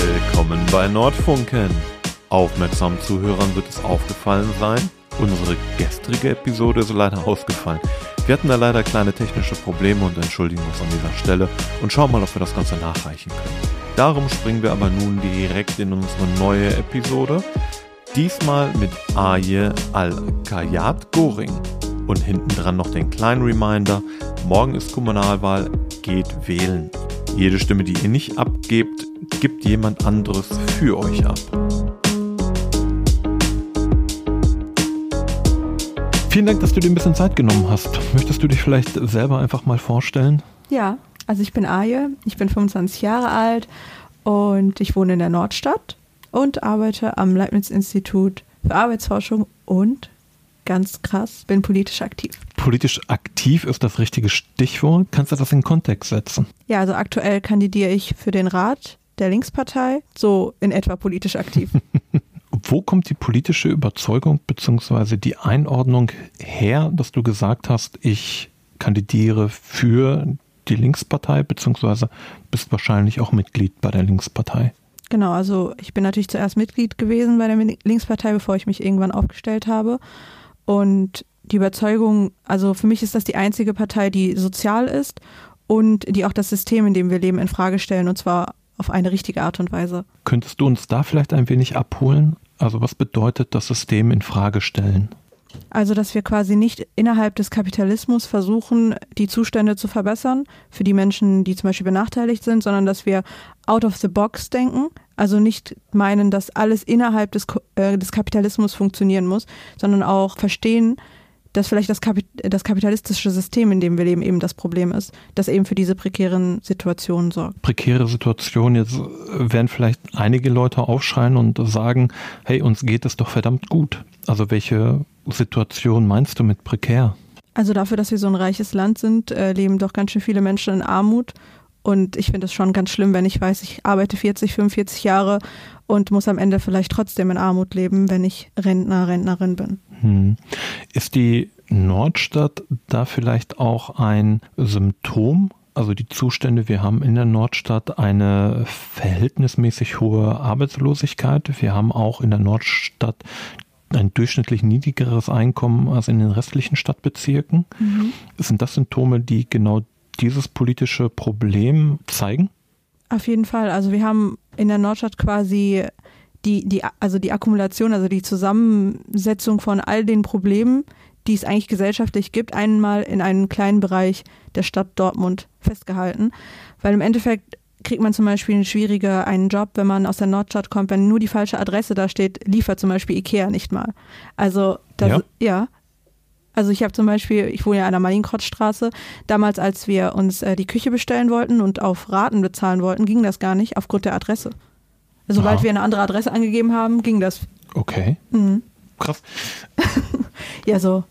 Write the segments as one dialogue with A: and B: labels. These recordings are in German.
A: Willkommen bei Nordfunken. Aufmerksamen Zuhörern wird es aufgefallen sein, unsere gestrige Episode ist leider ausgefallen. Wir hatten da leider kleine technische Probleme und entschuldigen uns an dieser Stelle und schauen mal, ob wir das Ganze nachreichen können. Darum springen wir aber nun direkt in unsere neue Episode. Diesmal mit Aye Al-Kayat Goring. Und hinten dran noch den kleinen Reminder, morgen ist Kommunalwahl, geht wählen. Jede Stimme, die ihr nicht abgebt, gibt jemand anderes für euch ab. Vielen Dank, dass du dir ein bisschen Zeit genommen hast. Möchtest du dich vielleicht selber einfach mal vorstellen?
B: Ja, also ich bin Aje, ich bin 25 Jahre alt und ich wohne in der Nordstadt und arbeite am Leibniz-Institut für Arbeitsforschung und ganz krass, bin politisch aktiv.
A: Politisch aktiv ist das richtige Stichwort. Kannst du das in Kontext setzen?
B: Ja, also aktuell kandidiere ich für den Rat der Linkspartei, so in etwa politisch aktiv.
A: Wo kommt die politische Überzeugung bzw. die Einordnung her, dass du gesagt hast, ich kandidiere für die Linkspartei bzw. bist wahrscheinlich auch Mitglied bei der Linkspartei?
B: Genau, also ich bin natürlich zuerst Mitglied gewesen bei der Linkspartei, bevor ich mich irgendwann aufgestellt habe. Und die Überzeugung, also für mich ist das die einzige Partei, die sozial ist und die auch das System, in dem wir leben, in Frage stellen und zwar auf eine richtige Art und Weise.
A: Könntest du uns da vielleicht ein wenig abholen? Also was bedeutet das System in Frage stellen?
B: Also, dass wir quasi nicht innerhalb des Kapitalismus versuchen, die Zustände zu verbessern für die Menschen, die zum Beispiel benachteiligt sind, sondern dass wir out of the box denken. Also nicht meinen, dass alles innerhalb des, äh, des Kapitalismus funktionieren muss, sondern auch verstehen, dass vielleicht das, Kapit das kapitalistische System, in dem wir leben, eben das Problem ist, das eben für diese prekären Situationen sorgt.
A: Prekäre Situationen, jetzt werden vielleicht einige Leute aufschreien und sagen, hey, uns geht es doch verdammt gut. Also welche Situation meinst du mit prekär?
B: Also dafür, dass wir so ein reiches Land sind, äh, leben doch ganz schön viele Menschen in Armut. Und ich finde es schon ganz schlimm, wenn ich weiß, ich arbeite 40, 45 Jahre und muss am Ende vielleicht trotzdem in Armut leben, wenn ich Rentner, Rentnerin bin.
A: Hm. Ist die Nordstadt da vielleicht auch ein Symptom? Also die Zustände, wir haben in der Nordstadt eine verhältnismäßig hohe Arbeitslosigkeit. Wir haben auch in der Nordstadt ein durchschnittlich niedrigeres Einkommen als in den restlichen Stadtbezirken. Mhm. Sind das Symptome, die genau dieses politische Problem zeigen?
B: Auf jeden Fall. Also wir haben in der Nordstadt quasi die, die, also die Akkumulation, also die Zusammensetzung von all den Problemen, die es eigentlich gesellschaftlich gibt, einmal in einem kleinen Bereich der Stadt Dortmund festgehalten. Weil im Endeffekt kriegt man zum Beispiel schwieriger einen Job, wenn man aus der Nordstadt kommt, wenn nur die falsche Adresse da steht, liefert zum Beispiel Ikea nicht mal. Also das, ja. ja. Also ich habe zum Beispiel, ich wohne ja an der Marienkrotzstraße, damals als wir uns äh, die Küche bestellen wollten und auf Raten bezahlen wollten, ging das gar nicht aufgrund der Adresse. Sobald Aha. wir eine andere Adresse angegeben haben, ging das.
A: Okay. Mhm. Krass.
B: ja, so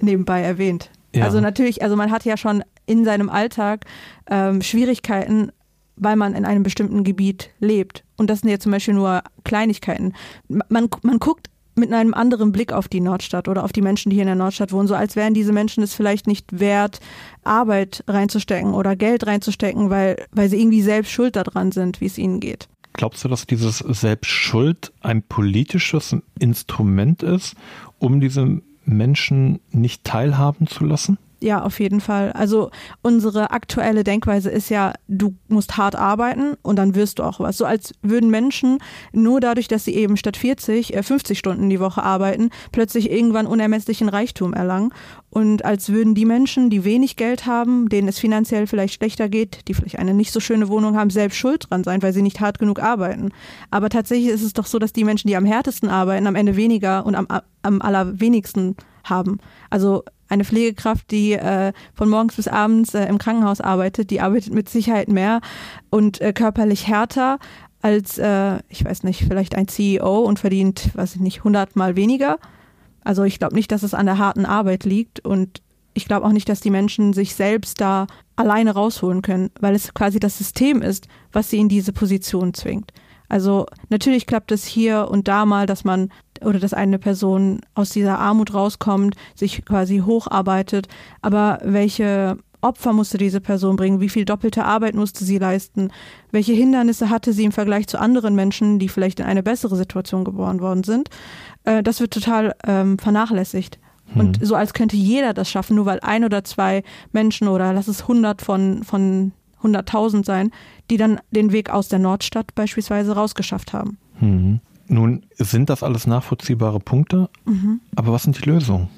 B: nebenbei erwähnt. Ja. Also natürlich, also man hat ja schon in seinem Alltag ähm, Schwierigkeiten, weil man in einem bestimmten Gebiet lebt. Und das sind ja zum Beispiel nur Kleinigkeiten. Man, man guckt mit einem anderen Blick auf die Nordstadt oder auf die Menschen, die hier in der Nordstadt wohnen, so als wären diese Menschen es vielleicht nicht wert, Arbeit reinzustecken oder Geld reinzustecken, weil, weil sie irgendwie selbst schuld daran sind, wie es ihnen geht.
A: Glaubst du, dass dieses Selbstschuld ein politisches Instrument ist, um diese Menschen nicht teilhaben zu lassen?
B: Ja, auf jeden Fall. Also unsere aktuelle Denkweise ist ja, du musst hart arbeiten und dann wirst du auch was. So als würden Menschen nur dadurch, dass sie eben statt 40, 50 äh, Stunden die Woche arbeiten, plötzlich irgendwann unermesslichen Reichtum erlangen. Und als würden die Menschen, die wenig Geld haben, denen es finanziell vielleicht schlechter geht, die vielleicht eine nicht so schöne Wohnung haben, selbst schuld dran sein, weil sie nicht hart genug arbeiten. Aber tatsächlich ist es doch so, dass die Menschen, die am härtesten arbeiten, am Ende weniger und am, am allerwenigsten haben. Also eine Pflegekraft, die äh, von morgens bis abends äh, im Krankenhaus arbeitet, die arbeitet mit Sicherheit mehr und äh, körperlich härter als, äh, ich weiß nicht, vielleicht ein CEO und verdient, weiß ich nicht, hundertmal weniger. Also ich glaube nicht, dass es an der harten Arbeit liegt und ich glaube auch nicht, dass die Menschen sich selbst da alleine rausholen können, weil es quasi das System ist, was sie in diese Position zwingt. Also natürlich klappt es hier und da mal, dass man oder dass eine Person aus dieser Armut rauskommt, sich quasi hocharbeitet, aber welche Opfer musste diese Person bringen, wie viel doppelte Arbeit musste sie leisten, welche Hindernisse hatte sie im Vergleich zu anderen Menschen, die vielleicht in eine bessere Situation geboren worden sind. Äh, das wird total ähm, vernachlässigt. Und mhm. so als könnte jeder das schaffen, nur weil ein oder zwei Menschen oder lass es hundert von, von 100.000 sein, die dann den Weg aus der Nordstadt beispielsweise rausgeschafft haben.
A: Mhm. Nun sind das alles nachvollziehbare Punkte, mhm. aber was sind die Lösungen?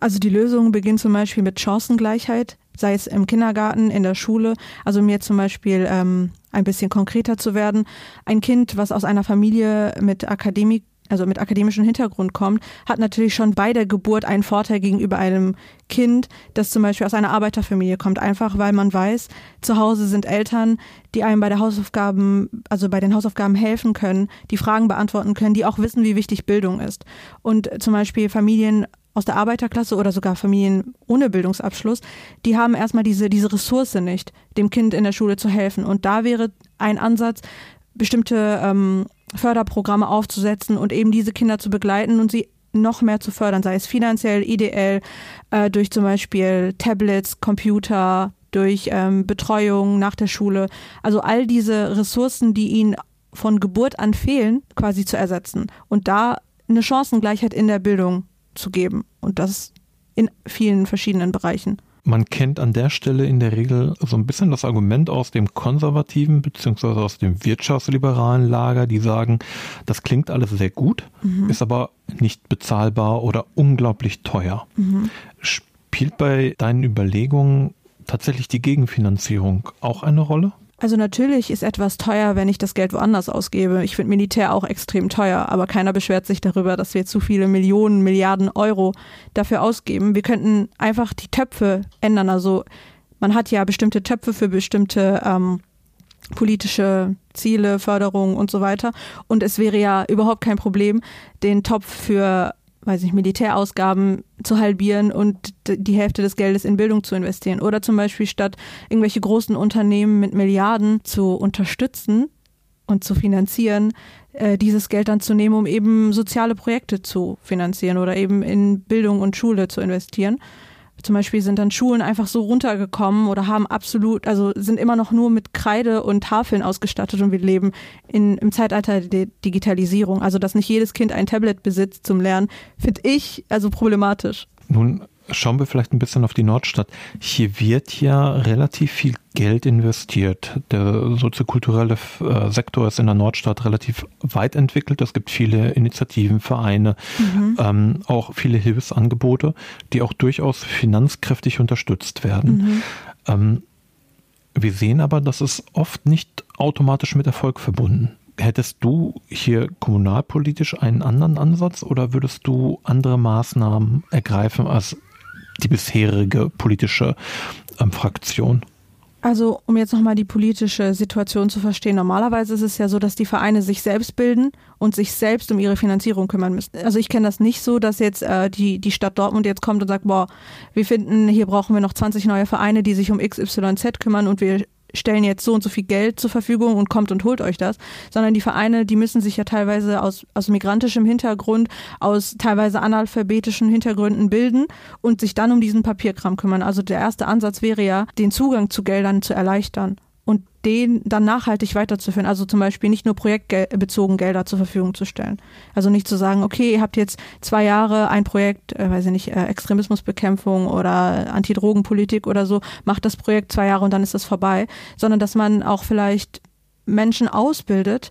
B: Also die Lösungen beginnen zum Beispiel mit Chancengleichheit, sei es im Kindergarten, in der Schule. Also mir zum Beispiel ähm, ein bisschen konkreter zu werden. Ein Kind, was aus einer Familie mit Akademik also mit akademischem Hintergrund kommt, hat natürlich schon bei der Geburt einen Vorteil gegenüber einem Kind, das zum Beispiel aus einer Arbeiterfamilie kommt, einfach weil man weiß, zu Hause sind Eltern, die einem bei der Hausaufgaben, also bei den Hausaufgaben helfen können, die Fragen beantworten können, die auch wissen, wie wichtig Bildung ist. Und zum Beispiel Familien aus der Arbeiterklasse oder sogar Familien ohne Bildungsabschluss, die haben erstmal diese, diese Ressource nicht, dem Kind in der Schule zu helfen. Und da wäre ein Ansatz, bestimmte ähm, Förderprogramme aufzusetzen und eben diese Kinder zu begleiten und sie noch mehr zu fördern, sei es finanziell, ideell, äh, durch zum Beispiel Tablets, Computer, durch ähm, Betreuung nach der Schule. Also all diese Ressourcen, die ihnen von Geburt an fehlen, quasi zu ersetzen und da eine Chancengleichheit in der Bildung zu geben und das in vielen verschiedenen Bereichen.
A: Man kennt an der Stelle in der Regel so ein bisschen das Argument aus dem konservativen beziehungsweise aus dem wirtschaftsliberalen Lager, die sagen, das klingt alles sehr gut, mhm. ist aber nicht bezahlbar oder unglaublich teuer. Mhm. Spielt bei deinen Überlegungen tatsächlich die Gegenfinanzierung auch eine Rolle?
B: Also natürlich ist etwas teuer, wenn ich das Geld woanders ausgebe. Ich finde Militär auch extrem teuer, aber keiner beschwert sich darüber, dass wir zu viele Millionen, Milliarden Euro dafür ausgeben. Wir könnten einfach die Töpfe ändern. Also man hat ja bestimmte Töpfe für bestimmte ähm, politische Ziele, Förderung und so weiter. Und es wäre ja überhaupt kein Problem, den Topf für weiß ich, Militärausgaben zu halbieren und die Hälfte des Geldes in Bildung zu investieren. Oder zum Beispiel statt irgendwelche großen Unternehmen mit Milliarden zu unterstützen und zu finanzieren, äh, dieses Geld dann zu nehmen, um eben soziale Projekte zu finanzieren oder eben in Bildung und Schule zu investieren. Zum Beispiel sind dann Schulen einfach so runtergekommen oder haben absolut, also sind immer noch nur mit Kreide und Tafeln ausgestattet und wir leben in, im Zeitalter der Digitalisierung. Also, dass nicht jedes Kind ein Tablet besitzt zum Lernen, finde ich also problematisch.
A: Nun schauen wir vielleicht ein bisschen auf die Nordstadt. Hier wird ja relativ viel Geld investiert. Der soziokulturelle äh, Sektor ist in der Nordstadt relativ weit entwickelt. Es gibt viele Initiativen, Vereine, mhm. ähm, auch viele Hilfsangebote, die auch durchaus finanzkräftig unterstützt werden. Mhm. Ähm, wir sehen aber, dass es oft nicht automatisch mit Erfolg verbunden. Hättest du hier kommunalpolitisch einen anderen Ansatz oder würdest du andere Maßnahmen ergreifen als die bisherige politische ähm, Fraktion?
B: Also, um jetzt nochmal die politische Situation zu verstehen, normalerweise ist es ja so, dass die Vereine sich selbst bilden und sich selbst um ihre Finanzierung kümmern müssen. Also ich kenne das nicht so, dass jetzt äh, die, die Stadt Dortmund jetzt kommt und sagt, boah, wir finden, hier brauchen wir noch 20 neue Vereine, die sich um XYZ kümmern und wir stellen jetzt so und so viel Geld zur Verfügung und kommt und holt euch das, sondern die Vereine, die müssen sich ja teilweise aus, aus migrantischem Hintergrund, aus teilweise analphabetischen Hintergründen bilden und sich dann um diesen Papierkram kümmern. Also der erste Ansatz wäre ja, den Zugang zu Geldern zu erleichtern und den dann nachhaltig weiterzuführen. Also zum Beispiel nicht nur projektbezogen Gelder zur Verfügung zu stellen. Also nicht zu sagen, okay, ihr habt jetzt zwei Jahre ein Projekt, äh, weiß ich nicht, äh, Extremismusbekämpfung oder Antidrogenpolitik oder so, macht das Projekt zwei Jahre und dann ist das vorbei, sondern dass man auch vielleicht Menschen ausbildet,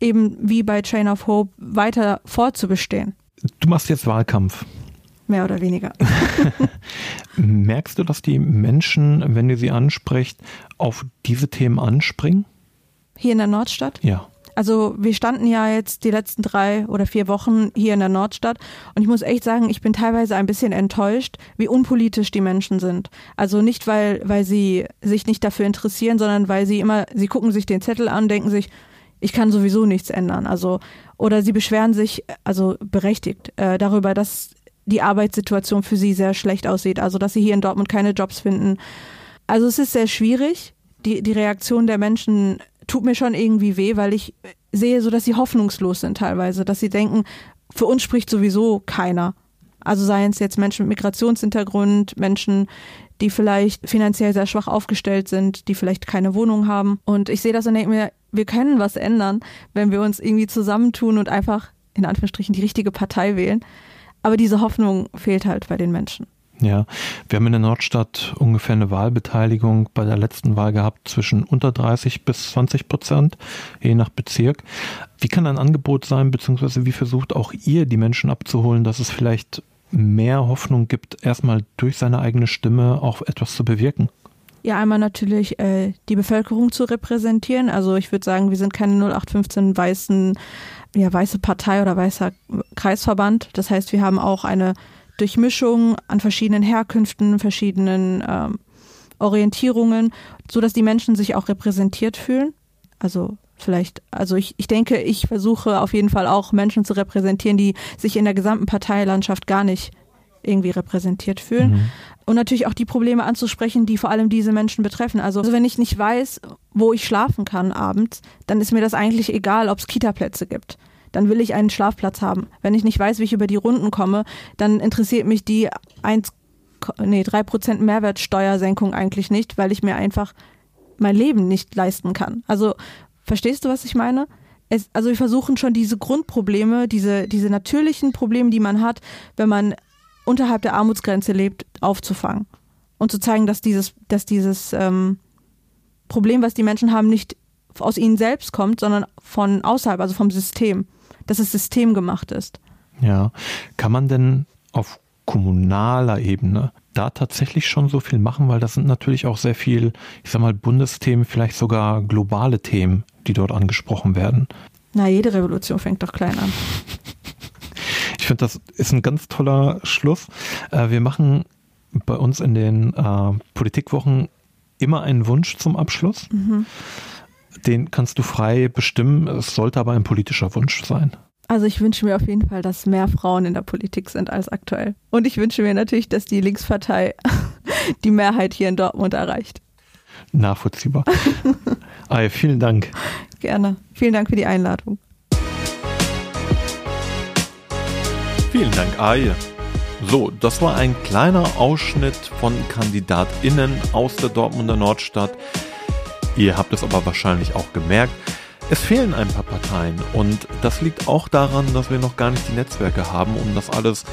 B: eben wie bei Chain of Hope weiter fortzubestehen.
A: Du machst jetzt Wahlkampf
B: mehr oder weniger.
A: Merkst du, dass die Menschen, wenn du sie ansprichst, auf diese Themen anspringen?
B: Hier in der Nordstadt?
A: Ja.
B: Also wir standen ja jetzt die letzten drei oder vier Wochen hier in der Nordstadt und ich muss echt sagen, ich bin teilweise ein bisschen enttäuscht, wie unpolitisch die Menschen sind. Also nicht, weil, weil sie sich nicht dafür interessieren, sondern weil sie immer, sie gucken sich den Zettel an, denken sich, ich kann sowieso nichts ändern. Also, oder sie beschweren sich, also berechtigt, äh, darüber, dass die Arbeitssituation für sie sehr schlecht aussieht. Also, dass sie hier in Dortmund keine Jobs finden. Also, es ist sehr schwierig. Die, die Reaktion der Menschen tut mir schon irgendwie weh, weil ich sehe so, dass sie hoffnungslos sind teilweise, dass sie denken, für uns spricht sowieso keiner. Also seien es jetzt Menschen mit Migrationshintergrund, Menschen, die vielleicht finanziell sehr schwach aufgestellt sind, die vielleicht keine Wohnung haben. Und ich sehe das und denke mir, wir können was ändern, wenn wir uns irgendwie zusammentun und einfach in Anführungsstrichen die richtige Partei wählen. Aber diese Hoffnung fehlt halt bei den Menschen.
A: Ja, wir haben in der Nordstadt ungefähr eine Wahlbeteiligung bei der letzten Wahl gehabt zwischen unter 30 bis 20 Prozent, je nach Bezirk. Wie kann ein Angebot sein, beziehungsweise wie versucht auch ihr, die Menschen abzuholen, dass es vielleicht mehr Hoffnung gibt, erstmal durch seine eigene Stimme auch etwas zu bewirken?
B: Ja, einmal natürlich äh, die Bevölkerung zu repräsentieren. Also ich würde sagen, wir sind keine 0815 weißen, ja, weiße Partei oder weißer Kreisverband. Das heißt, wir haben auch eine Durchmischung an verschiedenen Herkünften, verschiedenen ähm, Orientierungen, so dass die Menschen sich auch repräsentiert fühlen. Also vielleicht, also ich, ich denke, ich versuche auf jeden Fall auch Menschen zu repräsentieren, die sich in der gesamten Parteilandschaft gar nicht irgendwie repräsentiert fühlen. Mhm. Und natürlich auch die Probleme anzusprechen, die vor allem diese Menschen betreffen. Also, also wenn ich nicht weiß, wo ich schlafen kann abends, dann ist mir das eigentlich egal, ob es Kita-Plätze gibt dann will ich einen Schlafplatz haben. Wenn ich nicht weiß, wie ich über die Runden komme, dann interessiert mich die 1, nee, 3% Mehrwertsteuersenkung eigentlich nicht, weil ich mir einfach mein Leben nicht leisten kann. Also, verstehst du, was ich meine? Es, also wir versuchen schon diese Grundprobleme, diese, diese natürlichen Probleme, die man hat, wenn man unterhalb der Armutsgrenze lebt, aufzufangen. Und zu zeigen, dass dieses, dass dieses ähm, Problem, was die Menschen haben, nicht aus ihnen selbst kommt, sondern von außerhalb, also vom System dass es systemgemacht ist.
A: Ja, kann man denn auf kommunaler Ebene da tatsächlich schon so viel machen, weil das sind natürlich auch sehr viel, ich sag mal, Bundesthemen, vielleicht sogar globale Themen, die dort angesprochen werden.
B: Na, jede Revolution fängt doch klein an.
A: Ich finde, das ist ein ganz toller Schluss. Äh, wir machen bei uns in den äh, Politikwochen immer einen Wunsch zum Abschluss. Mhm den kannst du frei bestimmen. Es sollte aber ein politischer Wunsch sein.
B: Also ich wünsche mir auf jeden Fall, dass mehr Frauen in der Politik sind als aktuell. Und ich wünsche mir natürlich, dass die Linkspartei die Mehrheit hier in Dortmund erreicht.
A: Nachvollziehbar. Aye, vielen Dank.
B: Gerne. Vielen Dank für die Einladung.
A: Vielen Dank, Aye. So, das war ein kleiner Ausschnitt von KandidatInnen aus der Dortmunder Nordstadt. Ihr habt es aber wahrscheinlich auch gemerkt, es fehlen ein paar Parteien und das liegt auch daran, dass wir noch gar nicht die Netzwerke haben, um das alles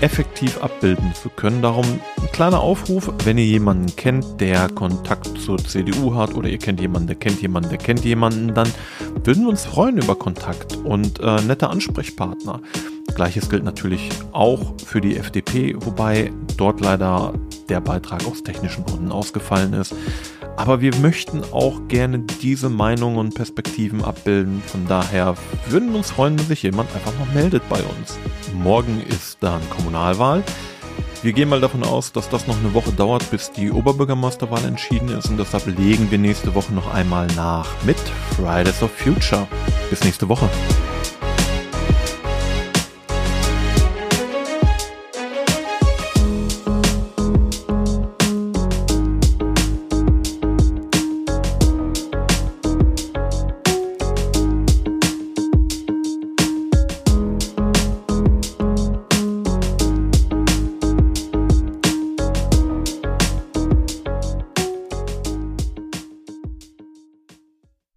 A: effektiv abbilden zu können. Darum ein kleiner Aufruf, wenn ihr jemanden kennt, der Kontakt zur CDU hat oder ihr kennt jemanden, der kennt jemanden, der kennt jemanden, dann würden wir uns freuen über Kontakt und äh, nette Ansprechpartner. Gleiches gilt natürlich auch für die FDP, wobei dort leider der Beitrag aus technischen Gründen ausgefallen ist. Aber wir möchten auch gerne diese Meinungen und Perspektiven abbilden. Von daher würden wir uns freuen, wenn sich jemand einfach mal meldet bei uns. Morgen ist dann Kommunalwahl. Wir gehen mal davon aus, dass das noch eine Woche dauert, bis die Oberbürgermeisterwahl entschieden ist und deshalb legen wir nächste Woche noch einmal nach mit Fridays of Future. Bis nächste Woche.